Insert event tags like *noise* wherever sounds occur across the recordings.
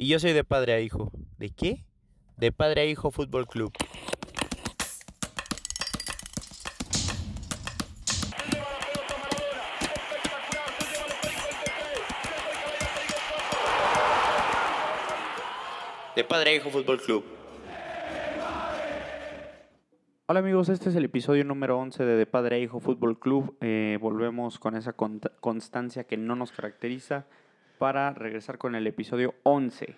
Y yo soy de padre a hijo. ¿De qué? De padre a hijo Fútbol Club. De padre a hijo Fútbol Club. Hola amigos, este es el episodio número 11 de De Padre a Hijo Fútbol Club. Eh, volvemos con esa constancia que no nos caracteriza para regresar con el episodio 11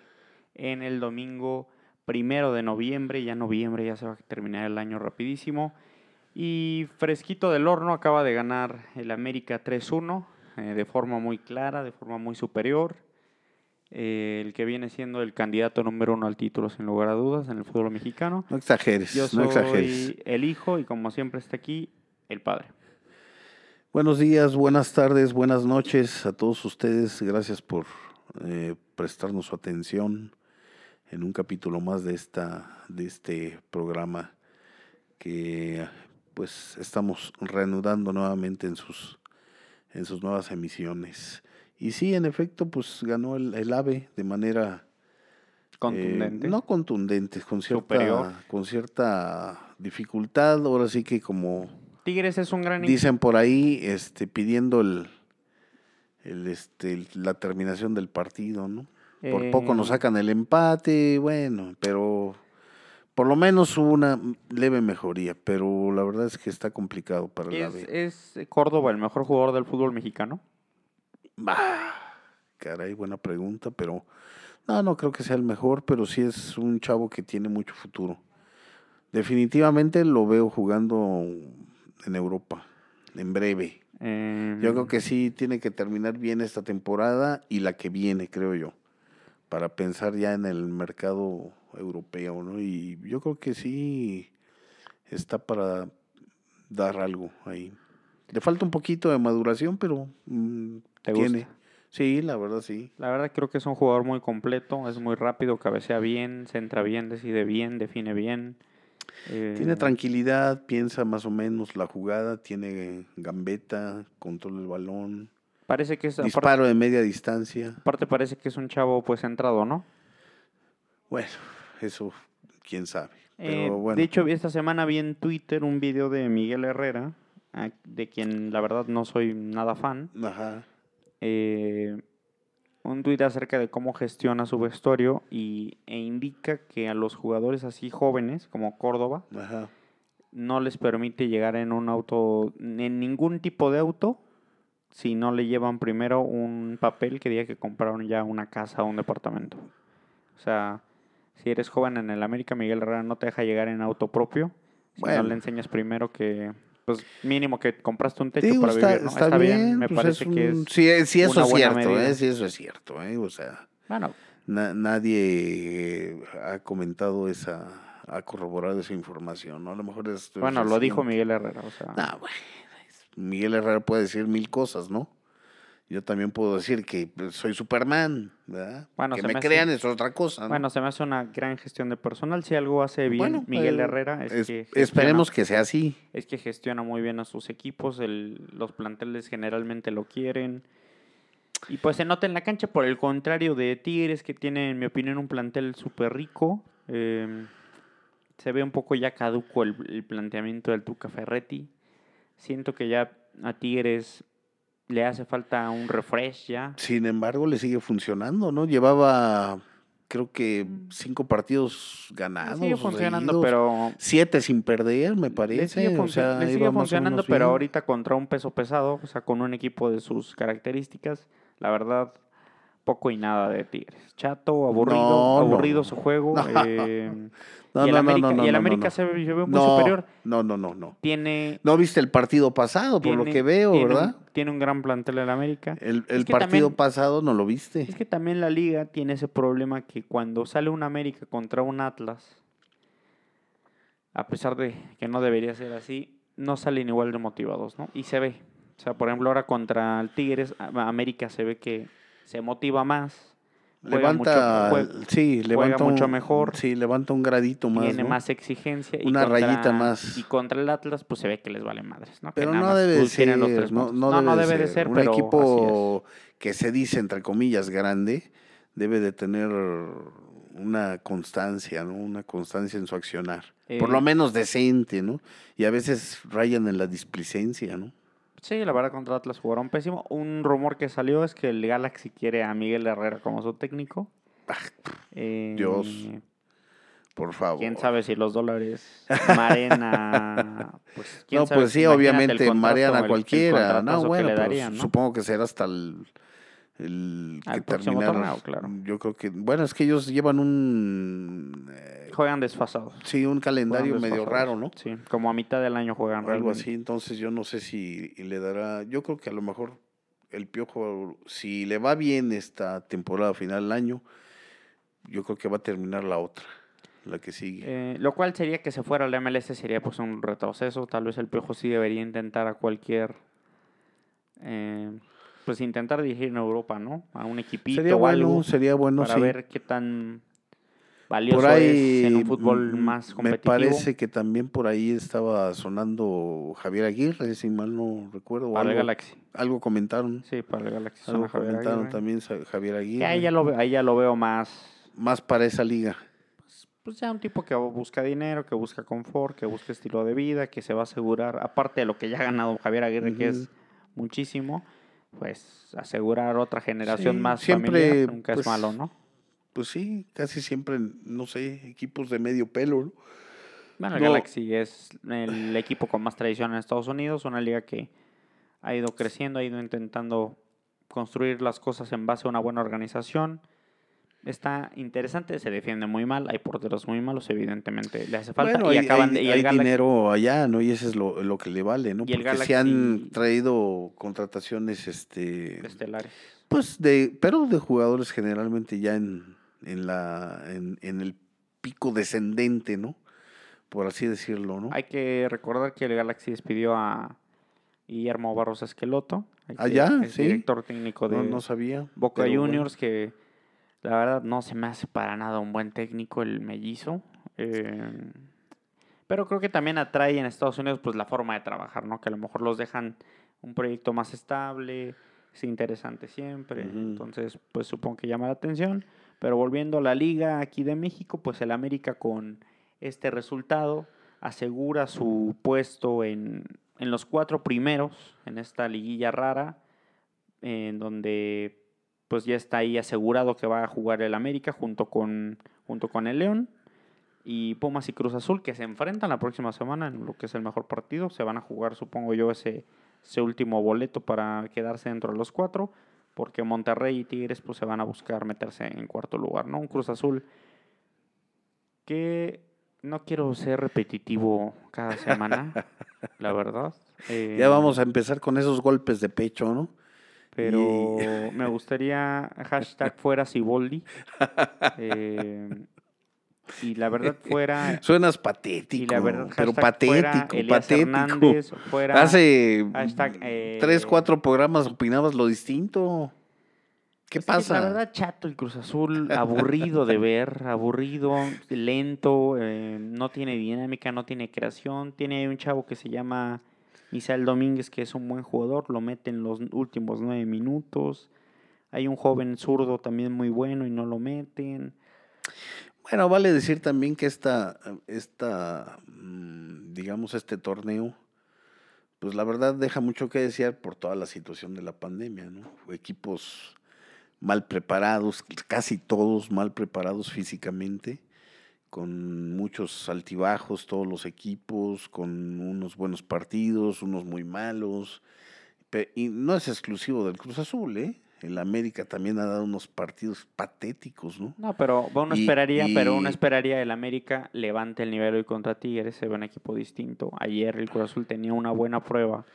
en el domingo primero de noviembre. Ya noviembre, ya se va a terminar el año rapidísimo. Y fresquito del horno acaba de ganar el América 3-1 eh, de forma muy clara, de forma muy superior. Eh, el que viene siendo el candidato número uno al título, sin lugar a dudas, en el fútbol mexicano. No exageres, Yo no exageres. soy el hijo y como siempre está aquí, el padre. Buenos días, buenas tardes, buenas noches a todos ustedes. Gracias por eh, prestarnos su atención en un capítulo más de esta de este programa que pues estamos reanudando nuevamente en sus en sus nuevas emisiones. Y sí, en efecto, pues ganó el, el AVE de manera eh, Contundente. no contundente, con cierta, Superior. con cierta dificultad. Ahora sí que como Tigres es un gran dicen por ahí, este, pidiendo el, el, este, la terminación del partido, ¿no? Por poco nos Eh, sacan el empate, bueno, pero por lo menos hubo una leve mejoría, pero la verdad es que está complicado para el ¿Es, AVE. es Córdoba el mejor jugador del fútbol mexicano? Bah, caray, buena pregunta, pero no, no creo que sea el mejor, pero sí es un chavo que tiene mucho futuro. Definitivamente lo veo jugando en Europa, en breve. Eh, Yo creo que sí tiene que terminar bien esta temporada y la que viene, creo yo, para pensar ya en el mercado europeo, ¿no? Y yo creo que sí está para dar algo ahí. Le falta un poquito de maduración, pero mm, ¿Te tiene. gusta? Sí, la verdad sí. La verdad creo que es un jugador muy completo, es muy rápido, cabecea bien, centra bien, decide bien, define bien. Tiene Eh, tranquilidad, piensa más o menos la jugada, tiene gambeta, control del balón, Parece que es, aparte, disparo de media distancia. aparte parece que es un chavo pues centrado, ¿no? Bueno, eso quién sabe. Eh, Pero bueno. De hecho, esta semana vi en Twitter un video de Miguel Herrera, de quien la verdad no soy nada fan. Ajá. eh, un tuit acerca de cómo gestiona su vestuario y, e indica que a los jugadores así jóvenes como Córdoba Ajá. no les permite llegar en un auto, en ningún tipo de auto, si no le llevan primero un papel que diga que compraron ya una casa o un departamento. O sea, si eres joven en el América, Miguel Herrera no te deja llegar en auto propio si no le enseñas primero que, pues mínimo que compraste un techo Digo, para está, vivir, ¿no? está bien, me pues parece es que es... Sí, eso una es cierto. ¿eh? Sí, eso es cierto, ¿eh? O sea, Bueno, na- nadie eh, ha comentado esa, ha corroborado esa información, ¿no? A lo mejor es... bueno, lo dijo. Miguel Herrera, o sea... Ah, bueno, Miguel Herrera puede decir mil cosas, ¿no? Yo también puedo decir que pues, soy Superman, ¿verdad? Bueno, que me me hace- crean es otra cosa, ¿no? Bueno, se me hace una gran gestión de personal. Si algo hace bien Bueno, Miguel eh, Herrera es es- que esperemos que sea así. es que gestiona muy bien a sus equipos, el- los planteles generalmente lo quieren. Y pues se nota en la cancha, por el contrario de Tigres, que tiene, en mi opinión, un plantel súper rico. eh, se ve un poco ya caduco el, el planteamiento del Tuca Ferretti. Siento que ya a Tigres le hace falta un refresh ya. Sin embargo, le sigue funcionando, ¿no? Llevaba, creo que cinco partidos ganados. Mm. Sigue o funcionando, pero Siete sin perder, me Le parece. sigue, o funcio- sea, le sigue o funcionando, pero bien. ahorita contra un peso pesado, o sea, con un equipo de sus características, la verdad, poco y nada de Tigres. Chato, aburrido, No, aburrido no. su juego. *laughs* No. eh, No, y el América, y el América se ve, muy superior. No, no, no, no. Tiene, No viste el partido pasado, por lo que veo, tiene un- ¿verdad? tiene un gran plantel el América. El, el partido también- pasado no lo viste. Es que también la liga tiene ese problema que cuando sale un América contra un Atlas, a pesar de que no debería ser así, no salen igual de motivados, ¿no? Y se ve. O sea, por ejemplo, ahora contra el Tigres, América se ve que se motiva más, juega levanta, mucho- sí, levanta mucho un- mejor. Sí, levanta un gradito más. tiene ¿no? más exigencia. y Una contra- rayita más. Y contra el Atlas, pues se ve que les vale madres, ¿no? Que Pero nada no debe ser, tres no, puntos. no no, debe, debe de ser, un pero equipo que se dice entre comillas grande debe de tener una constancia, ¿no? Una constancia en su accionar. Por lo Eh, menos decente, ¿no? Y a veces rayan en la displicencia, ¿no? Sí, la verdad contra Atlas jugaron pésimo. Un rumor que salió es que el Galaxy quiere a Miguel Herrera como su técnico. Eh, Ah, Dios. Por favor. Quién sabe si los dólares Marena. *laughs* Pues, quién No, sabe, pues sí, imagínate obviamente marean a cualquiera. No, bueno, darían, ¿no? supongo que será hasta el, el Al que próximo torneo, claro. Yo creo que, bueno, es que ellos llevan un, eh, Juegan desfasados. sí, un calendario medio raro, ¿no? Sí, como a mitad del año juegan Algo realmente. así, entonces yo no sé si le dará, yo creo que a lo mejor el Piojo, si le va bien esta temporada final del año, yo creo que va a terminar la otra, la que sigue. Eh, lo cual sería que se fuera al MLS sería pues un retroceso. Tal vez el Piojo sí debería intentar a cualquier... eh, pues intentar dirigir en Europa, ¿no? A un equipito sería o bueno, algo sería bueno, para sí. ver qué tan valioso Por ahí es en un fútbol más me competitivo. parece que también por ahí estaba sonando Javier Aguirre, si mal no recuerdo. para el algo, Galaxy. algo comentaron, Sí, para el Galaxy. algo Javier comentaron Aguirre. también Javier Aguirre. ahí ya lo, ve- ahí ya lo veo más... Más para esa liga. Pues ya un tipo que busca dinero, que busca confort, que busca estilo de vida, que se va a asegurar, aparte de lo que ya ha ganado Javier Aguirre, que es muchísimo, pues asegurar otra generación Sí, más siempre, familiar nunca pues, es malo, ¿no? Pues sí, casi siempre, no sé, equipos de medio pelo, ¿no? Bueno, el no. Galaxy es el equipo con más tradición en Estados Unidos, una liga que ha ido creciendo, ha ido intentando construir las cosas en base a una buena organización. Está interesante, se defiende muy mal, hay porteros muy malos, evidentemente le hace falta. Bueno, y hay, acaban de, y el hay Galaxy- dinero allá, ¿no? Y eso es lo, lo que le vale, ¿no? Y Porque se han traído contrataciones, este, estelares. pues de, pero de jugadores generalmente ya en, en la, en, en el pico descendente, ¿no? Por así decirlo, ¿no? Hay que recordar que el Galaxy despidió a Guillermo Barros Esqueloto, el Ah, sí. director técnico de no, no sabía. Boca bueno. Juniors, que la verdad no se me hace para nada un buen técnico el mellizo. eh, pero creo que también atrae en Estados Unidos pues la forma de trabajar, ¿no? Que a lo mejor los dejan un proyecto más estable, es interesante siempre. Entonces, pues supongo que llama la atención. Pero volviendo a la liga aquí de México, pues el América con este resultado asegura su puesto en, en los cuatro primeros en esta liguilla rara, en donde pues ya está ahí asegurado que va a jugar el América junto con, junto con el León y Pumas y Cruz Azul que se enfrentan la próxima semana en lo que es el mejor partido. Se van a jugar, supongo yo, ese, ese último boleto para quedarse dentro de los cuatro, porque Monterrey y Tigres pues se van a buscar meterse en cuarto lugar, ¿no? Un Cruz Azul que no quiero ser repetitivo cada semana, *laughs* la verdad. Eh, Ya vamos a empezar con esos golpes de pecho, ¿no? Pero me gustaría hashtag fuera Siboldi. *laughs* Eh, y la verdad fuera. Suenas Y patético, la verdad, pero fuera patético, Elías patético. Hernández, fuera Hace hashtag, eh, tres, cuatro programas opinabas lo distinto. ¿Qué Es que, pasa? La verdad, chato el Cruz Azul, *laughs* aburrido de ver, aburrido, lento, eh, no tiene dinámica, no tiene creación. Tiene un chavo que se llama Misael Domínguez, que es un buen jugador, lo mete en los últimos nueve minutos. Hay un joven zurdo también muy bueno y no lo meten. Bueno, vale decir también que esta, esta, mm, digamos, este torneo, pues la verdad deja mucho que desear por toda la situación de la pandemia, ¿no? Equipos mal preparados, casi todos mal preparados físicamente, con muchos altibajos, todos los equipos, con unos buenos partidos, unos muy malos. Y no es exclusivo del Cruz Azul, ¿eh? El América también ha dado unos partidos patéticos, ¿no? No, pero uno Y- esperaría, pero uno y- esperaría el América levante el nivel hoy contra Tigres, se ve un equipo distinto. Ayer el Cruz Azul tenía una buena prueba.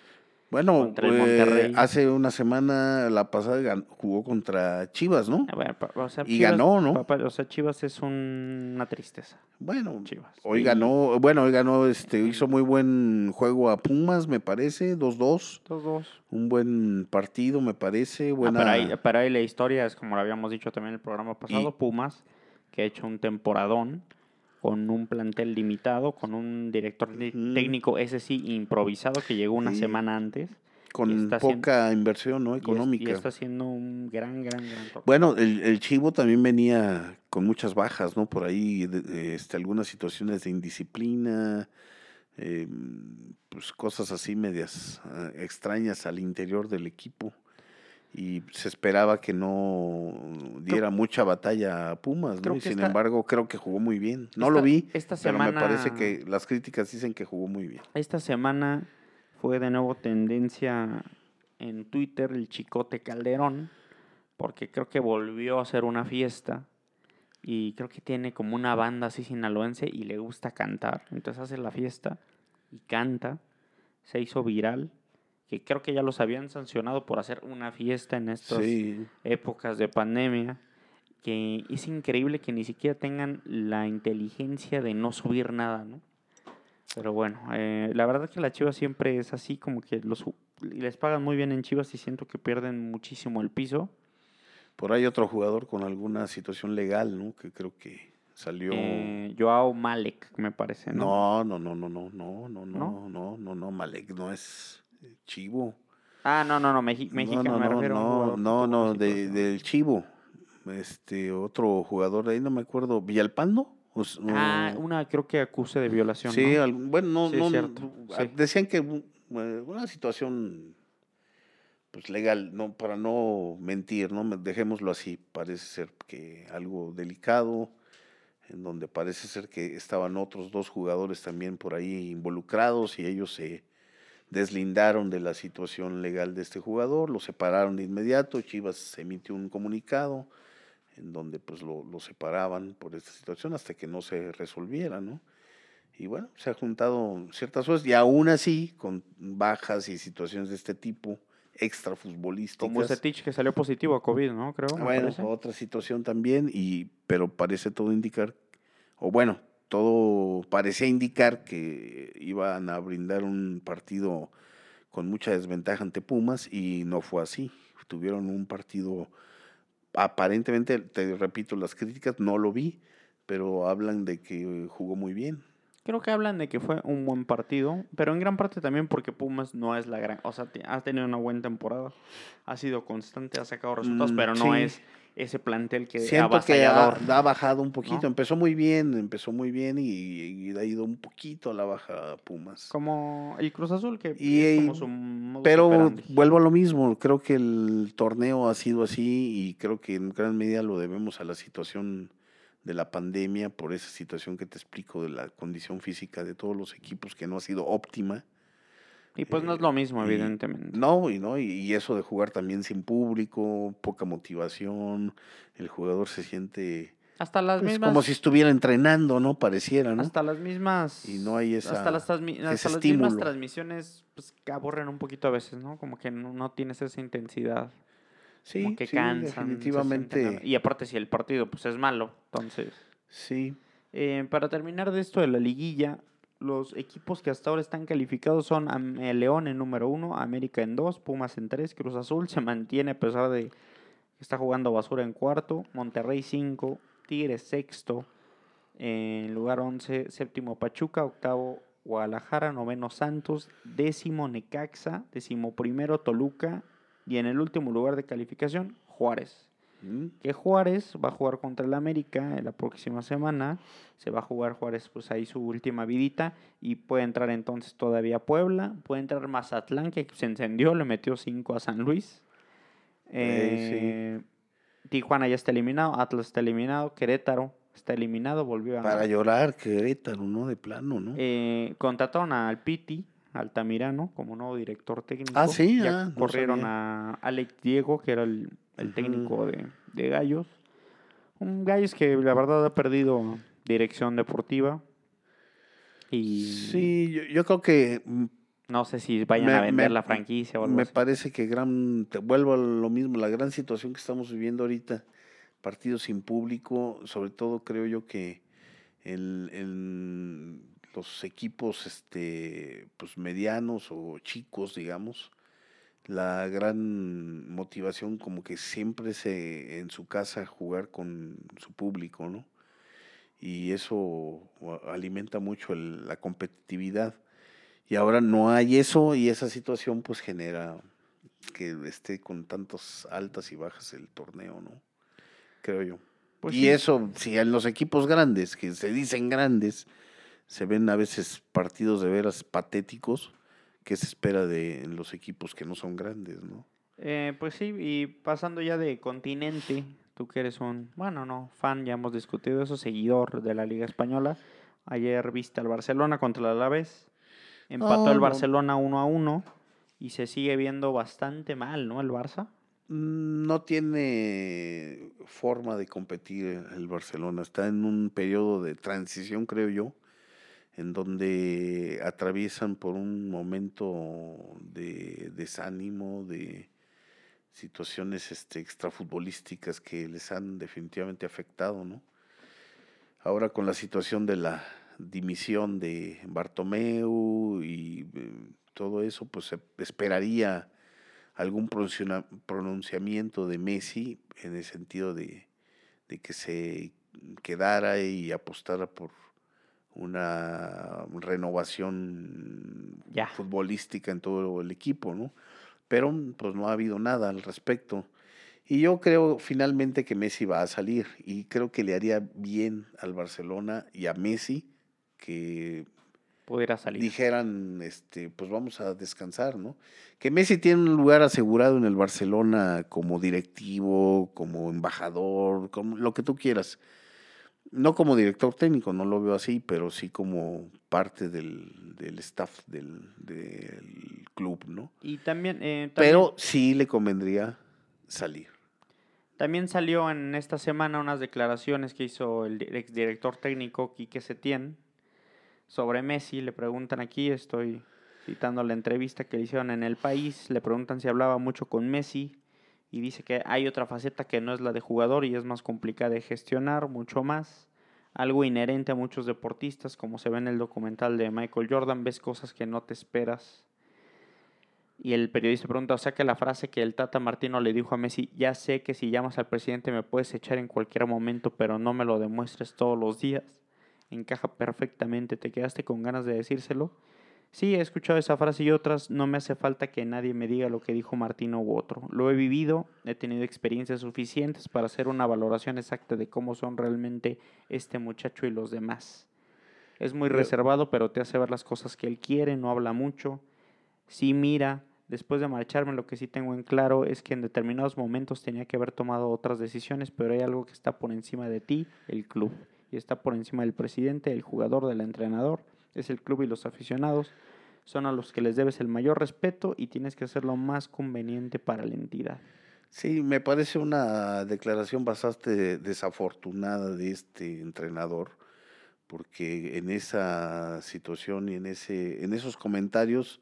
Bueno, eh, hace una semana, la pasada, jugó contra Chivas, ¿no? A ver, pa- o sea, Y Chivas- ganó, ¿no? papá, o sea, Chivas es un- una tristeza. Bueno, Chivas. hoy Y- ganó, bueno, hoy ganó, este, hizo muy buen juego a Pumas, me parece, 2-2. Dos, dos. Un buen partido, me parece. Ah, Buena... pero, ahí, pero ahí la historia es como lo habíamos dicho también en el programa pasado, Pumas, que ha hecho un temporadón con un plantel limitado, con un director técnico, ese sí, improvisado, que llegó una Sí. semana antes. Con poca inversión ¿no? y es- económica. Y, está haciendo un gran, gran, gran torneo. Bueno, el, el Chivo también venía con muchas bajas, ¿no? Por ahí, este, algunas situaciones de indisciplina, eh, pues cosas así medias ah, extrañas al interior del equipo. Y se esperaba que no diera mucha batalla a Pumas, ¿no? Y sin esta- embargo, creo que jugó muy bien. No esta- lo vi, esta pero me parece semana- que las críticas dicen que jugó muy bien. Esta semana fue de nuevo tendencia en Twitter el Chicote Calderón, porque creo que volvió a hacer una fiesta y creo que tiene como una banda así sinaloense y le gusta cantar. Entonces hace la fiesta y canta. Se hizo viral, que creo que ya los habían sancionado por hacer una fiesta en estas Sí, épocas de pandemia. Que es increíble que ni siquiera tengan la inteligencia de no subir nada, ¿no? Pero bueno, eh, la verdad que la Chivas siempre es así, como que los les pagan muy bien en Chivas y siento que pierden muchísimo el piso. por ahí otro jugador con alguna situación legal, ¿no? Que creo que salió... Eh, Joao Malek, me parece, ¿no? No, no, no, no, no, no, no, no, no, no, no, Malek no es Chivo. Ah, no, no, no, Mexi- No, no, me no, refiero a un no, no, de, del Chivo. Este, otro jugador de ahí, no me acuerdo, Villalpando. Ah, una creo que acuse de violación, sí, ¿no? al- bueno, no, Sí, no, cierto, sí. decían que uh, eh, una situación pues legal, no para no mentir, no dejémoslo así, parece ser que algo delicado en donde parece ser que estaban otros dos jugadores también por ahí involucrados y ellos se deslindaron de la situación legal de este jugador, lo separaron de inmediato, Chivas emitió un comunicado en donde pues lo, lo separaban por esta situación hasta que no se resolviera, ¿no? Y bueno, se ha juntado ciertas cosas y aún así, con bajas y situaciones de este tipo, extra futbolísticas. Como ese Tich que salió positivo a COVID, ¿no? Creo. Bueno, otra situación también, y, pero parece todo indicar, o bueno, todo parecía indicar que iban a brindar un partido con mucha desventaja ante Pumas y no fue así. Tuvieron un partido, aparentemente, te repito, las críticas no lo vi, pero hablan de que jugó muy bien. Creo que hablan de que fue un buen partido, pero en gran parte también porque Pumas no es la gran, o sea, ha tenido una buena temporada, ha sido constante, ha sacado resultados, Mm, pero no sí. es ese plantel que Siento que ha, bajado un poquito, ¿no? empezó muy bien, empezó muy bien y, y ha ido un poquito a la baja Pumas. Como el Cruz Azul, que Y, es como su modus Pero operandi. vuelvo a lo mismo, creo que el torneo ha sido así y creo que en gran medida lo debemos a la situación de la pandemia, por esa situación que te explico de la condición física de todos los equipos que no ha sido óptima. Y pues no es eh, lo mismo, y- evidentemente. No, y no, y, y eso de jugar también sin público, poca motivación, el jugador se siente Hasta las pues, mismas... como si estuviera entrenando, ¿no? Pareciera, ¿no? Hasta las mismas... Y no hay esa- hasta las, hasta mismas transmisiones pues, que aborren un poquito a veces, ¿no? Como que no, no tienes esa intensidad. Sí, como que sí, cansan. definitivamente. Y aparte si el partido pues es malo, entonces... Sí, Eh, para terminar de esto de la liguilla, los equipos que hasta ahora están calificados son eh, León en número uno, América en dos, Pumas en tres, Cruz Azul se mantiene a pesar de que está jugando basura en cuarto, Monterrey cinco, Tigres sexto, en lugar once, séptimo Pachuca, octavo Guadalajara, noveno Santos, décimo Necaxa, décimo primero Toluca y en el último lugar de calificación Juárez mm, que Juárez va a jugar contra el América en la próxima semana. Se va a jugar Juárez pues ahí su última vidita y puede entrar entonces todavía Puebla, puede entrar Mazatlán que se encendió, le metió 5 a San Luis. Eh, Tijuana ya está eliminado, Atlas está eliminado, Querétaro está eliminado, volvió a... para llorar, Querétaro, ¿no? De plano, ¿no? Eh, contrataron al Piti, Altamirano, como nuevo director técnico. Ah, sí, Ya ah, corrieron a Alex Diego, que era el, el técnico de, de Gallos. Un Gallos que la verdad ha perdido dirección deportiva. Y Sí, yo, yo creo que no sé si vayan Me- a vender me- la franquicia o algo me así. parece que gran, te vuelvo a lo mismo, la gran situación que estamos viviendo ahorita, partidos sin público, sobre todo creo yo que el, el- los equipos este, pues medianos o chicos, digamos, la gran motivación como que siempre se en su casa jugar con su público, ¿no? Y eso alimenta mucho el- la competitividad. Y ahora no hay eso y esa situación pues genera que esté con tantas altas y bajas el torneo, ¿no? Creo yo. Pues y sí. eso, si en los equipos grandes, que se dicen grandes, se ven a veces partidos de veras patéticos, ¿qué se espera de los equipos que no son grandes, no? Eh, pues sí, y pasando ya de continente, tú que eres un, bueno, no, fan, ya hemos discutido eso, seguidor de la Liga Española. Ayer viste al Barcelona contra el Alavés. Empató el no. Barcelona 1 a 1 y se sigue viendo bastante mal, ¿no? El Barça. Mm, No tiene forma de competir el Barcelona. Está en un periodo de transición, creo yo, en donde atraviesan por un momento de desánimo, de situaciones este, extrafutbolísticas que les han definitivamente afectado, ¿no? Ahora con la situación de la dimisión de Bartomeu y eh, todo eso, pues se esperaría algún pronunciamiento de Messi en el sentido de, de que se quedara y apostara por una renovación futbolística en todo el equipo, ¿no? Pero pues no ha habido nada al respecto. Y yo creo finalmente que Messi va a salir y creo que le haría bien al Barcelona y a Messi que Pudiera salir. dijeran, este, pues vamos a descansar, ¿no? Que Messi tiene un lugar asegurado en el Barcelona como directivo, como embajador, como lo que tú quieras. No como director técnico, no lo veo así, pero sí como parte del, del staff del, del club, ¿no? Y también, eh, también, Pero sí le convendría salir. también salió en esta semana unas declaraciones que hizo el di- exdirector técnico Quique Setién sobre Messi. Le preguntan aquí, estoy citando la entrevista que le hicieron en El País, le preguntan si hablaba mucho con Messi y dice que hay otra faceta que no es la de jugador y es más complicada de gestionar, mucho más. Algo inherente a muchos deportistas, como se ve en el documental de Michael Jordan, ves cosas que no te esperas. Y el periodista pregunta, o sea que la frase que el Tata Martino le dijo a Messi, ya sé que si llamas al presidente me puedes echar en cualquier momento, pero no me lo demuestres todos los días. Encaja perfectamente, ¿te quedaste con ganas de decírselo? Sí, he escuchado esa frase y otras, no me hace falta que nadie me diga lo que dijo Martino u otro. Lo he vivido, he tenido experiencias suficientes para hacer una valoración exacta de cómo son realmente este muchacho y los demás. Es muy Pero- reservado, pero te hace ver las cosas que él quiere, no habla mucho. Sí, mira, después de marcharme lo que sí tengo en claro es que en determinados momentos tenía que haber tomado otras decisiones, pero hay algo que está por encima de ti, el club, y está por encima del presidente, el jugador, del entrenador, es el club y los aficionados, son a los que les debes el mayor respeto y tienes que hacer lo más conveniente para la entidad. Sí, me parece una declaración bastante desafortunada de este entrenador, porque en esa situación y en ese, en esos comentarios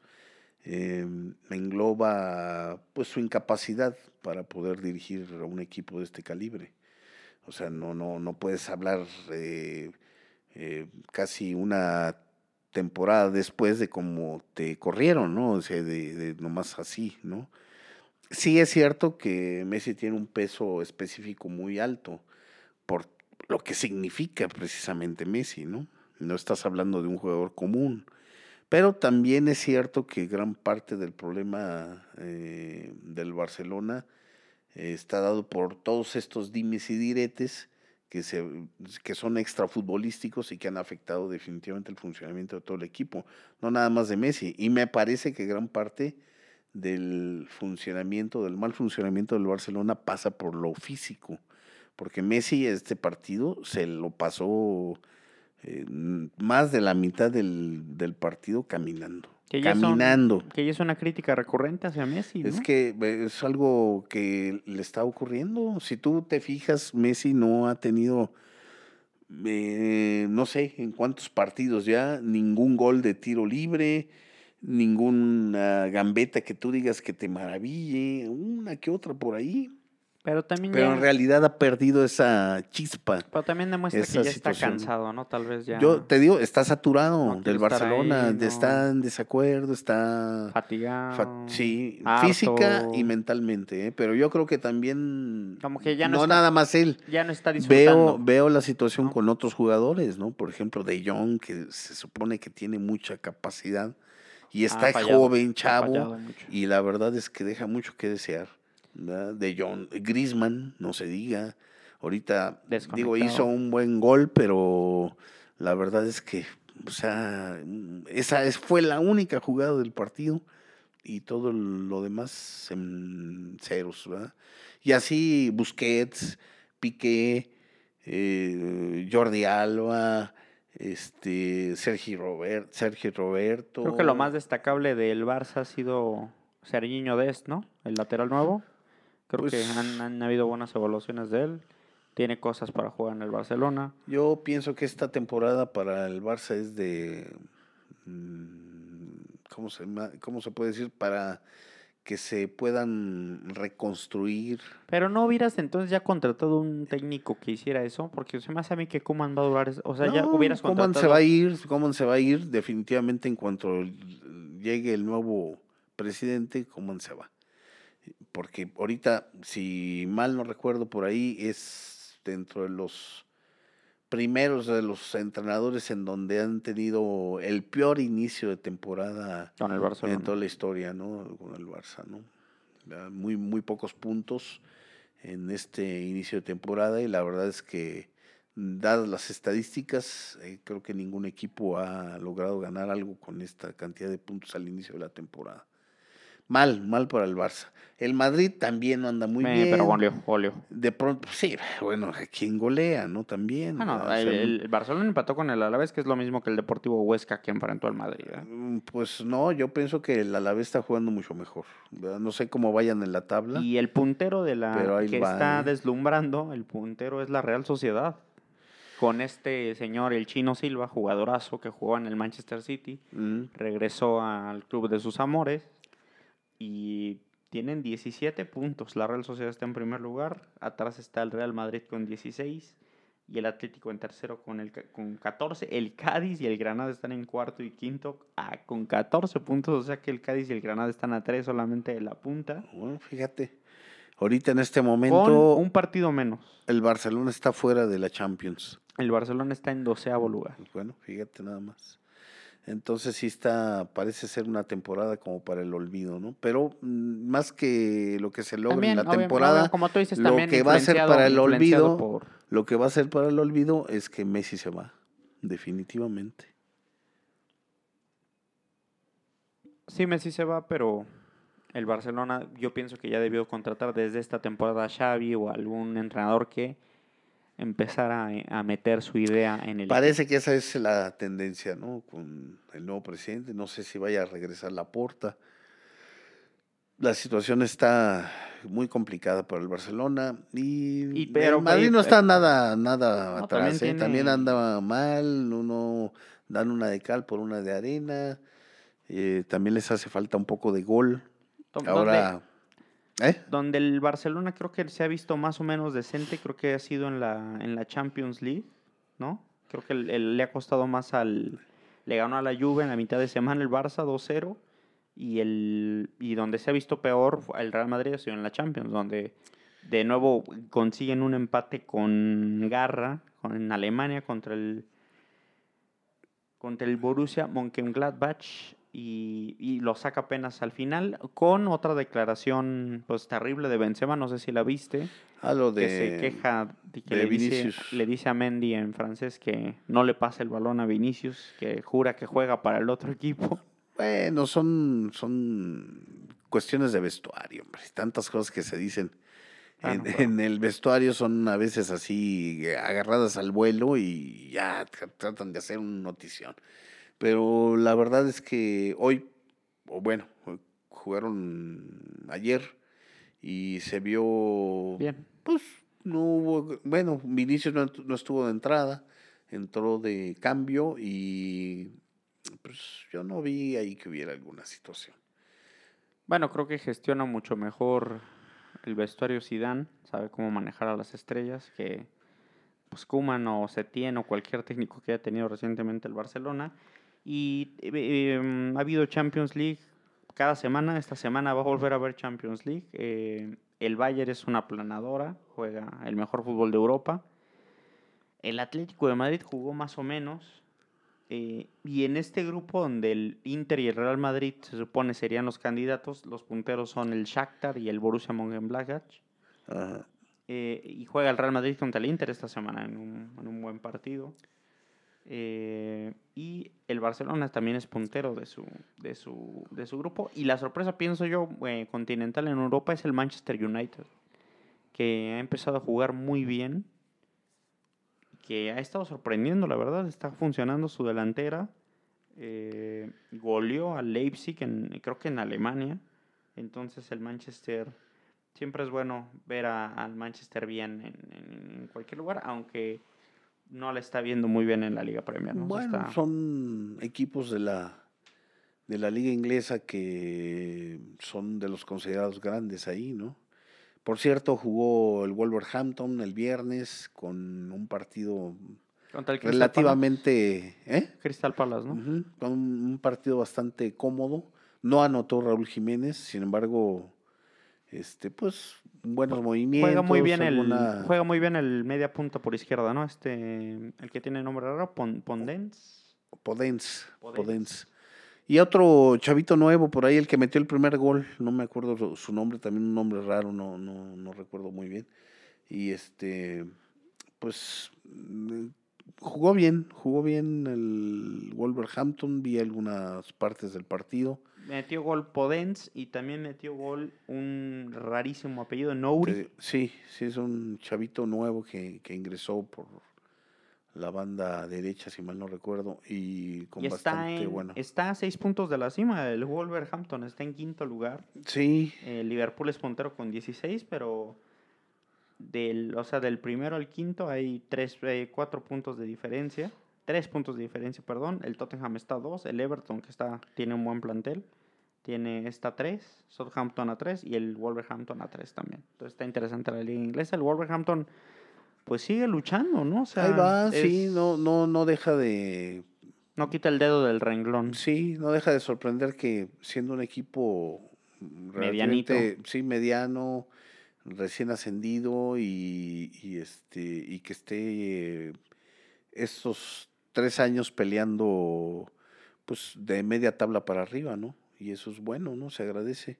eh, engloba pues su incapacidad para poder dirigir a un equipo de este calibre. O sea, no, no, no puedes hablar eh, eh, casi una temporada después de cómo te corrieron, ¿no? O sea, de, de nomás así, ¿no? Sí es cierto que Messi tiene un peso específico muy alto por lo que significa precisamente Messi, ¿no? No estás hablando de un jugador común. Pero también es cierto que gran parte del problema eh, del Barcelona eh, está dado por todos estos dimes y diretes que, se, que son extrafutbolísticos y que han afectado definitivamente el funcionamiento de todo el equipo, no nada más de Messi. Y me parece que gran parte del funcionamiento, del mal funcionamiento del Barcelona pasa por lo físico, porque Messi este partido se lo pasó eh, más de la mitad del, del partido caminando. Que ya son- caminando. Que ya es una crítica recurrente hacia Messi, ¿no? Es que es algo que le está ocurriendo. Si tú te fijas, Messi no ha tenido, eh, no sé en cuántos partidos ya, ningún gol de tiro libre, ninguna gambeta que tú digas que te maraville, una que otra por ahí. Pero también Pero ya- en realidad ha perdido esa chispa. Pero también demuestra que ya está cansado, ¿no? Tal vez ya Yo te digo, está saturado No del Barcelona, ahí, de- no. está en desacuerdo, está... fatigado. Fa- sí, harto. física y mentalmente, ¿eh? pero yo creo que también Como que ya no no está- nada más él. Ya no está Veo, disfrutando. veo la situación ¿no? con otros jugadores, ¿no? Por ejemplo, De Jong, que se supone que tiene mucha capacidad Y está fallado, joven, ha chavo. Y la verdad es que deja mucho que desear. ¿Verdad? De John Grisman, no se diga. Ahorita, digo, hizo un buen gol, pero la verdad es que, o sea, esa es, fue la única jugada del partido y todo lo demás en ceros, ¿verdad? Y así Busquets, Piqué, eh, Jordi Alba, este, Sergi, Robert, Sergi Roberto. Creo que lo más destacable del Barça ha sido Serginho Dest, ¿no? El lateral nuevo. Creo que Pues- han, han habido buenas evoluciones de él. Tiene cosas para jugar en el Barcelona. Yo pienso que esta temporada para el Barça es de. mm, ¿Cómo se, cómo se puede decir? Para que se puedan reconstruir. Pero no hubieras entonces ya contratado un técnico que hiciera eso, porque se me hace a mí que Kuman va a durar. O sea, ya No, hubieras Koeman contratado. se va a ir, se va a ir definitivamente en cuanto llegue el nuevo presidente, Koeman se va. Porque ahorita, si mal no recuerdo por ahí, es dentro de los primeros de los entrenadores en donde han tenido el peor inicio de temporada Con el Barcelona. en toda la historia, ¿no? Con el Barça, ¿no? Muy, muy pocos puntos en este inicio de temporada y la verdad es que, dadas las estadísticas, eh, creo que ningún equipo ha logrado ganar algo con esta cantidad de puntos al inicio de la temporada. Mal, mal para el Barça. El Madrid también no anda muy Eh, bien. Pero goleó, goleó. De pronto, sí, bueno, quien golea, ¿no? También. Ah, no, el, sea, el Barcelona empató con el Alavés, que es lo mismo que el Deportivo Huesca que enfrentó al Madrid. ¿eh? Mm, Pues no, yo pienso que el Alavés está jugando mucho mejor. ¿verdad? No sé cómo vayan en la tabla. Y el puntero de la que va, está ¿eh? deslumbrando, el puntero es la Real Sociedad. Con este señor, el Chino Silva, jugadorazo que jugó en el Manchester City, Mm, regresó al club de sus amores y tienen 17 puntos. La Real Sociedad está en primer lugar, atrás está el Real Madrid con 16 y el Atlético en tercero con, el, con 14. El Cádiz y el Granada están en cuarto y quinto ah, con 14 puntos, o sea que el Cádiz y el Granada están a 3 solamente de la punta. Bueno, fíjate. Ahorita en este Con momento un partido menos. el Barcelona está fuera de la Champions. El Barcelona está en doceavo lugar. Bueno, fíjate nada más. Entonces sí está, parece ser una temporada como para el olvido, ¿no? Pero mm, más que lo que se logra También, en la temporada, como tú dices, lo que va a ser para el olvido, por- lo que va a ser para el olvido es que Messi se va, definitivamente. Sí, Messi se va, pero el Barcelona yo pienso que ya debió contratar desde esta temporada a Xavi o algún entrenador que empezara a, a meter su idea en el Parece que esa es la tendencia, ¿no? Con el nuevo presidente. No sé si vaya a regresar la porta. La situación está muy complicada para el Barcelona y, Y pero- el Madrid no está nada, nada No, atrás. también ¿eh? También tiene- anda mal, uno dan una de cal por una de arena. eh, también les hace falta un poco de gol. Ahora, ¿eh? donde el Barcelona creo que se ha visto más o menos decente, creo que ha sido en la, en la Champions League, ¿no? Creo que le ha costado más al... Le ganó a la Juve en la mitad de semana el Barça 2-0 y, el, y donde se ha visto peor el Real Madrid ha sido en la Champions, donde de nuevo consiguen un empate con garra en Alemania contra el contra el Borussia Mönchengladbach y, y lo saca apenas al final con otra declaración pues terrible de Benzema, no sé si la viste, A lo de. que se queja de que de le, dice, le dice a Mendy en francés que no le pasa el balón a Vinicius, que jura que juega para el otro equipo. Bueno, son, son cuestiones de vestuario, hombre. Tantas cosas que se dicen Ah, en, no, *laughs* pero- en el vestuario son a veces así eh, agarradas al vuelo y ya tra- tratan de hacer una notición. Pero la verdad es que hoy, o bueno, jugaron ayer y se vio Bien. pues no hubo, bueno, Vinicius no, no estuvo de entrada, entró de cambio y pues yo no vi ahí que hubiera alguna situación. Bueno, creo que gestiona mucho mejor el vestuario Zidane, sabe cómo manejar a las estrellas, que pues Koeman o Setién o cualquier técnico que haya tenido recientemente el Barcelona. Y eh, em, ha habido Champions League cada semana, esta semana va a volver a haber Champions League. eh, el Bayern es una planadora, juega el mejor fútbol de Europa. El Atlético de Madrid jugó más o menos, Eh, y en este grupo donde el Inter y el Real Madrid se supone serían los candidatos, los punteros son el Shakhtar y el Borussia Mönchengladbach. Ajá. Eh, y juega el Real Madrid contra el Inter esta semana en un, en un buen partido. Eh, y el Barcelona también es puntero de su, de su, de su grupo. Y la sorpresa, pienso yo, eh, continental en Europa es el Manchester United, que ha empezado a jugar muy bien, que ha estado sorprendiendo, la verdad, está funcionando su delantera. Eh, goleó al Leipzig, en, creo que en Alemania. Entonces el Manchester, siempre es bueno ver a- al Manchester bien en, en- en cualquier lugar, aunque no le está viendo muy bien en la Liga Premier. ¿no? Bueno, está- son equipos de la de la liga inglesa que son de los considerados grandes ahí, ¿no? Por cierto, jugó el Wolverhampton el viernes con un partido Crystal relativamente, ¿eh? Palace, Crystal Palace, ¿no? Con un partido bastante cómodo. No anotó Raúl Jiménez, sin embargo, este, pues, buenos movimientos. Juega muy bien el juega muy bien el media punta por izquierda, ¿no? Este el que tiene nombre raro, Pon- Pondens. Podens, Podens. Podens. Y otro chavito nuevo por ahí, el que metió el primer gol, no me acuerdo su- su nombre, también un nombre raro, no, no, no recuerdo muy bien. Y este, pues mm, jugó bien, jugó bien el Wolverhampton, vi algunas partes del partido. Metió gol Podens y también metió gol un rarísimo apellido Nouri. Eh, sí, sí, es un chavito nuevo que, que ingresó por la banda derecha, si mal no recuerdo, y con y está, bastante en- bueno. está a seis puntos de la cima. El Wolverhampton está en quinto lugar. Sí, El Liverpool es puntero con 16, pero del, o sea, del primero al quinto hay tres, eh, cuatro puntos de diferencia. Tres puntos de diferencia, perdón. El Tottenham está a dos. El Everton, que está, tiene un buen plantel, tiene está a tres. Southampton a tres. Y el Wolverhampton a tres también. Entonces está interesante la liga inglesa. El Wolverhampton, pues sigue luchando, ¿no? O sea, ahí va, sí, no, no, no deja de, No quita el dedo del renglón. sí, no deja de sorprender que siendo un equipo Medianito. sí, mediano, recién ascendido y, y este, y que esté eh, estos tres años peleando, pues de media tabla para arriba, ¿no? Y eso es bueno, ¿no? Se agradece.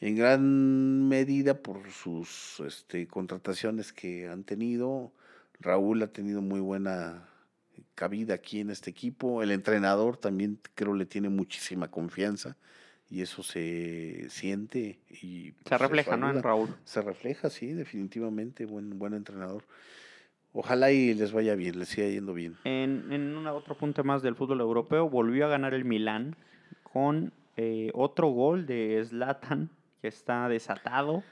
En gran medida por sus este, contrataciones que han tenido. Raúl ha tenido muy buena cabida aquí en este equipo. El entrenador también creo le tiene muchísima confianza y eso se siente y pues, Se eso refleja, ¿no? En. Raúl. Se refleja, sí, definitivamente, buen, buen entrenador. Ojalá y les vaya bien, les siga yendo bien. En, en un otro punto más del fútbol europeo, volvió a ganar el Milán con eh, otro gol de Zlatan, que está desatado.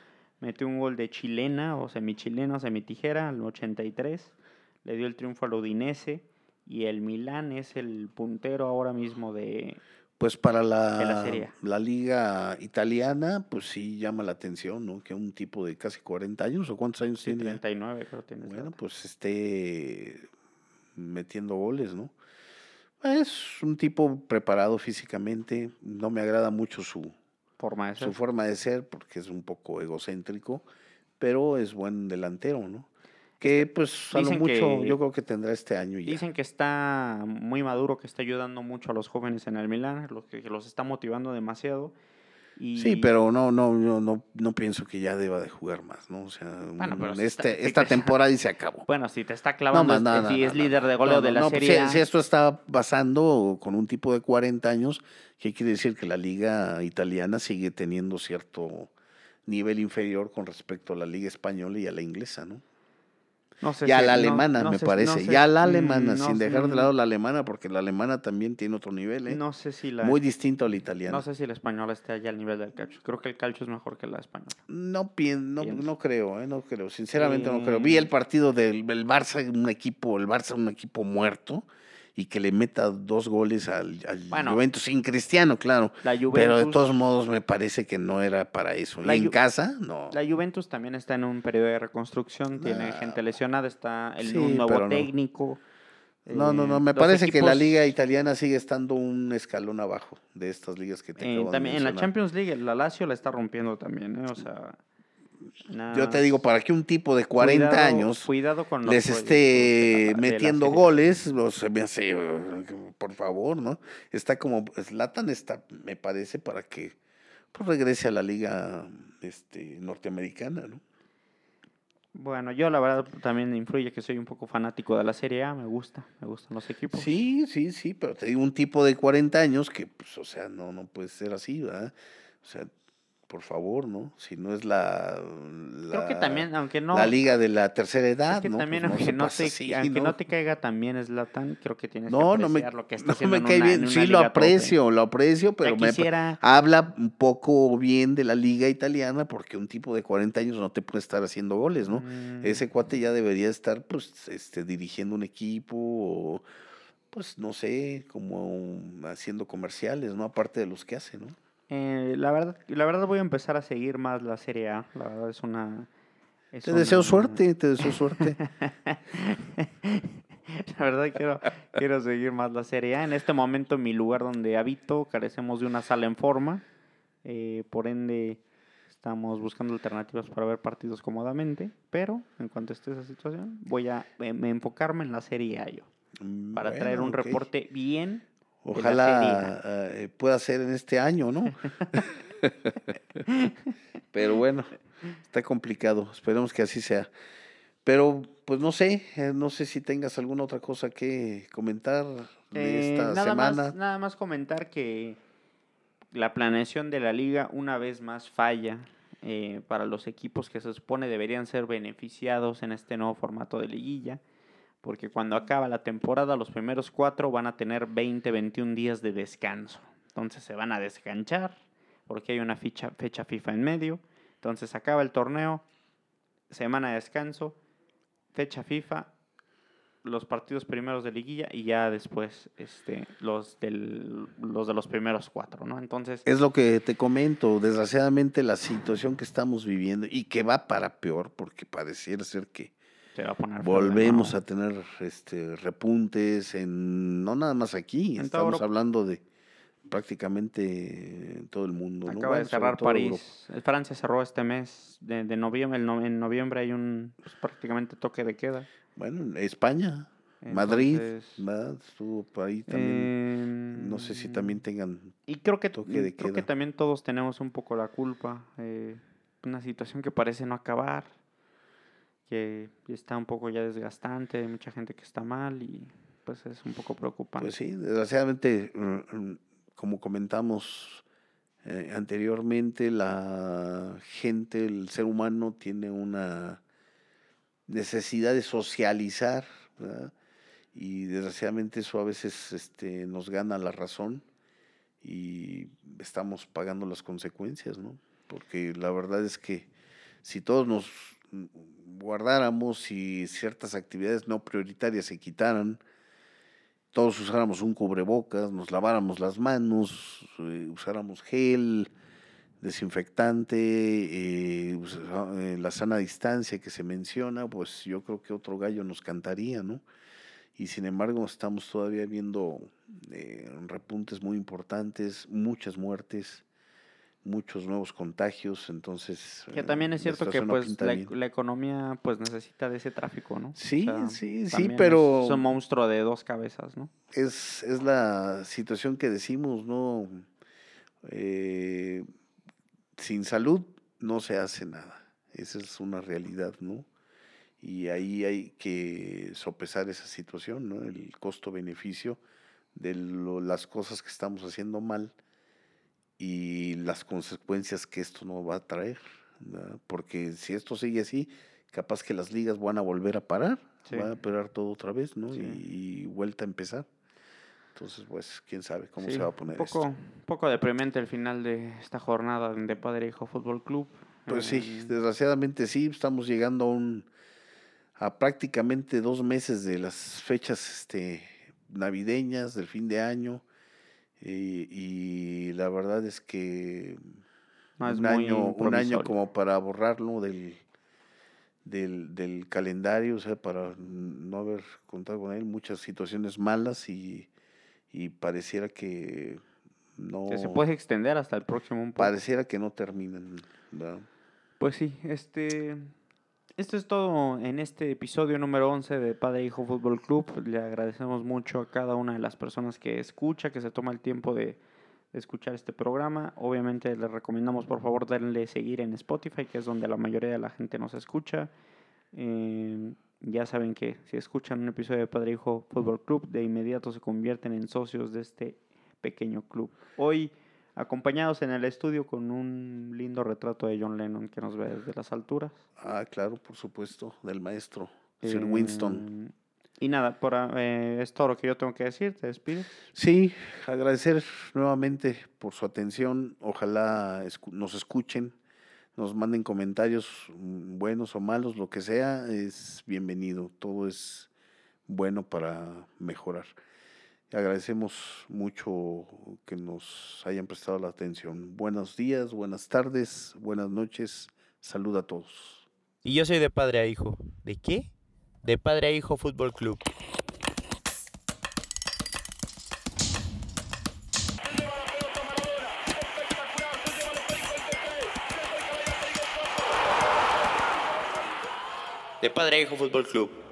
Metió un gol de chilena o semichilena o semitijera al 83. Le dio el triunfo al Udinese. Y el Milán es el puntero ahora mismo de... Pues para la la, liga italiana, pues sí llama la atención, ¿no? Que un tipo de casi 40 años, ¿o cuántos años sí, tiene? ya? 39 creo que tiene. Bueno, pues esté metiendo goles, ¿no? Es un tipo preparado físicamente, no me agrada mucho su, Forma de ser. su forma de ser porque es un poco egocéntrico, pero es buen delantero, ¿no? Que pues a lo mucho que- yo creo que tendrá este año ya. Dicen que está muy maduro, que está ayudando mucho a los jóvenes en el Milán, lo que, que los está motivando demasiado. Y Sí, pero no, no, no, no, no pienso que ya deba de jugar más, ¿no? O sea, Bueno, si este, está- esta te- temporada y se acabó. Bueno, si te está clavando, no, no, si es líder de goleo de la pues, Serie si, A, si esto está pasando con un tipo de 40 años, ¿qué quiere decir? Que la liga italiana sigue teniendo cierto nivel inferior con respecto a la liga española y a la inglesa, ¿no? No sé y a si- la alemana, no me sé- parece. sé- y a la mm, alemana, sin dejar de lado la alemana, porque la alemana también tiene otro nivel, ¿eh? No sé si la Muy distinto al italiano. no sé si la española esté allá al nivel del calcio. Creo que el calcio es mejor que la española. No, pien- no, no creo, ¿eh? no creo. Sinceramente no creo. Eh. Vi el partido del, del Barça, un equipo, el Barça un equipo muerto y que le meta dos goles al, al Bueno. Juventus sin Cristiano, claro. La Juventus, Pero de todos modos me parece que no era para eso. La y en Ju- casa, no. la Juventus también está en un periodo de reconstrucción, tiene Nah. gente lesionada, está el Sí, un nuevo no. técnico. No, no, no. eh, Me parece que la liga italiana sigue estando un escalón abajo de estas ligas que te Eh, acabo de también en la. Champions League, la Lazio la está rompiendo también, ¿eh? O sea. Yo te digo, para que un tipo de 40 cuidado- años cuidado con los les esté de la- de la metiendo goles, me hace eh, por favor, ¿no? Está como, Slatan está, me parece, para que pues, regrese a la liga este, norteamericana, ¿no? Bueno, yo la verdad también influye que soy un poco fanático de la Serie A, me gusta, me gustan los equipos. Sí, sí, sí, pero te digo un tipo de 40 años que, pues, o sea, no, no puede ser así, ¿verdad? O sea, por favor, ¿no? Si no es la, Creo que la- también, aunque no... la liga de la tercera edad, es que ¿no? también, Pues aunque, no te, así, aunque ¿no? no te caiga también Zlatan, creo que tienes No, que no me, apreciar lo que está no me cae una- bien. Sí, lo aprecio, lo aprecio, pero me habla un poco bien de la liga italiana porque un tipo de 40 años no te puede estar haciendo goles, ¿no? Mm, Ese cuate ya debería estar, pues, este, dirigiendo un equipo o, pues, no sé, como haciendo comerciales, ¿no? Aparte de los que hace, ¿no? Eh, la, verdad, la verdad voy a empezar a seguir más la Serie A, la verdad es una... es Te deseo una- suerte, te deseo suerte. *laughs* La verdad quiero, quiero seguir más la Serie A. En este momento, en mi lugar donde habito, carecemos de una sala en forma. eh, por ende, estamos buscando alternativas para ver partidos cómodamente. Pero, en cuanto esté esa situación, voy a eh, me enfocarme en la Serie A yo. Para traer Bueno, un ok. reporte bien. Ojalá eh, pueda ser en este año, ¿no? *laughs* Pero bueno, está complicado. Esperemos que así sea. Pero, pues no sé, eh, no sé si tengas alguna otra cosa que comentar de Eh, esta nada, semana. Más, nada más comentar que la planeación de la liga una vez más falla eh, para los equipos que se supone deberían ser beneficiados en este nuevo formato de liguilla. Porque cuando acaba la temporada, los primeros cuatro van a tener 20, 21 días de descanso. Entonces se van a desganchar porque hay una ficha, fecha FIFA en medio. Entonces acaba el torneo, semana de descanso, fecha FIFA, los partidos primeros de liguilla y ya después este, los, del, los de los primeros cuatro, ¿no? Entonces, Es lo que te comento, desgraciadamente la situación que estamos viviendo y que va para peor, porque pareciera ser que se va a poner volvemos nuevo. a tener este repuntes en no nada más aquí, En estamos hablando de prácticamente en todo el mundo. ¿no? Acaba Bueno, de cerrar. París. Eh, Francia cerró este mes de, de noviembre. el no- en noviembre hay un pues, prácticamente toque de queda. Bueno, España, Madrid, Entonces, ¿verdad? Estuvo ahí también. no sé si también tengan. Y creo que, toque de creo que queda. también todos tenemos un poco la culpa. eh, una situación que parece no acabar, que está un poco ya desgastante, hay mucha gente que está mal y pues es un poco preocupante. Pues sí, desgraciadamente, mm, mm, como comentamos eh, anteriormente, la gente, el ser humano tiene una necesidad de socializar, y desgraciadamente eso a veces este, nos gana la razón y estamos pagando las consecuencias, ¿no? Porque la verdad es que si todos nos guardáramos y ciertas actividades no prioritarias se quitaran, todos usáramos un cubrebocas, nos laváramos las manos, eh, usáramos gel, desinfectante, eh, usa- eh, la sana distancia que se menciona, pues yo creo que otro gallo nos cantaría, ¿no? Y sin embargo estamos todavía viendo eh, repuntes muy importantes, muchas muertes, muchos nuevos contagios, entonces... Que eh, también es cierto que pues la, economía pues necesita de ese tráfico, ¿no? O Sí, sea, sí, sí, pero- Es, un monstruo de dos cabezas, ¿no? es, es la situación que decimos, ¿no? Eh, sin salud no se hace nada. Esa es una realidad, ¿no? Y ahí hay que sopesar esa situación, ¿no? El costo-beneficio de lo- las cosas que estamos haciendo mal y las consecuencias que esto nos va a traer. ¿verdad? Porque si esto sigue así, capaz que las ligas van a volver a parar, Sí. va a parar todo otra vez, ¿no? Sí. Y, y vuelta a empezar. Entonces, pues, quién sabe cómo Sí, se va a poner un poco, esto. poco deprimente el final de esta jornada de Padre Hijo Fútbol Club. Pues sí, Eh, desgraciadamente sí, estamos llegando a un a prácticamente dos meses de las fechas este, navideñas, del fin de año. Y, y la verdad es que es un, año, un año como para borrarlo del, del, del calendario, o sea, para no haber contado con él, muchas situaciones malas y, y pareciera que no... Que se puede extender hasta el próximo un poco. Pareciera que no terminan, ¿verdad? Pues sí, este... Esto es todo en este episodio número 11 de Padre Hijo Fútbol Club. Le agradecemos mucho a cada una de las personas que escucha, que se toma el tiempo de, escuchar este programa. Obviamente les recomendamos por favor darle seguir en Spotify, que es donde la mayoría de la gente nos escucha. Eh, ya saben que si escuchan un episodio de Padre Hijo Fútbol Club, de inmediato se convierten en socios de este pequeño club. Hoy acompañados en el estudio con un lindo retrato de John Lennon que nos ve desde las alturas. Ah, claro, por supuesto, del maestro, Sir Winston. Eh, Y nada, por, a- eh, es todo lo que yo tengo que decir. Te despides. Sí, agradecer nuevamente por su atención. Ojalá escu- nos escuchen, nos manden comentarios mm, buenos o malos, lo que sea, es bienvenido. Todo es bueno para mejorar. Agradecemos mucho que nos hayan prestado la atención. Buenos días, buenas tardes, buenas noches. Salud a todos. Y yo soy de padre a hijo. ¿De qué? De padre a hijo Fútbol Club. De padre a hijo Fútbol Club.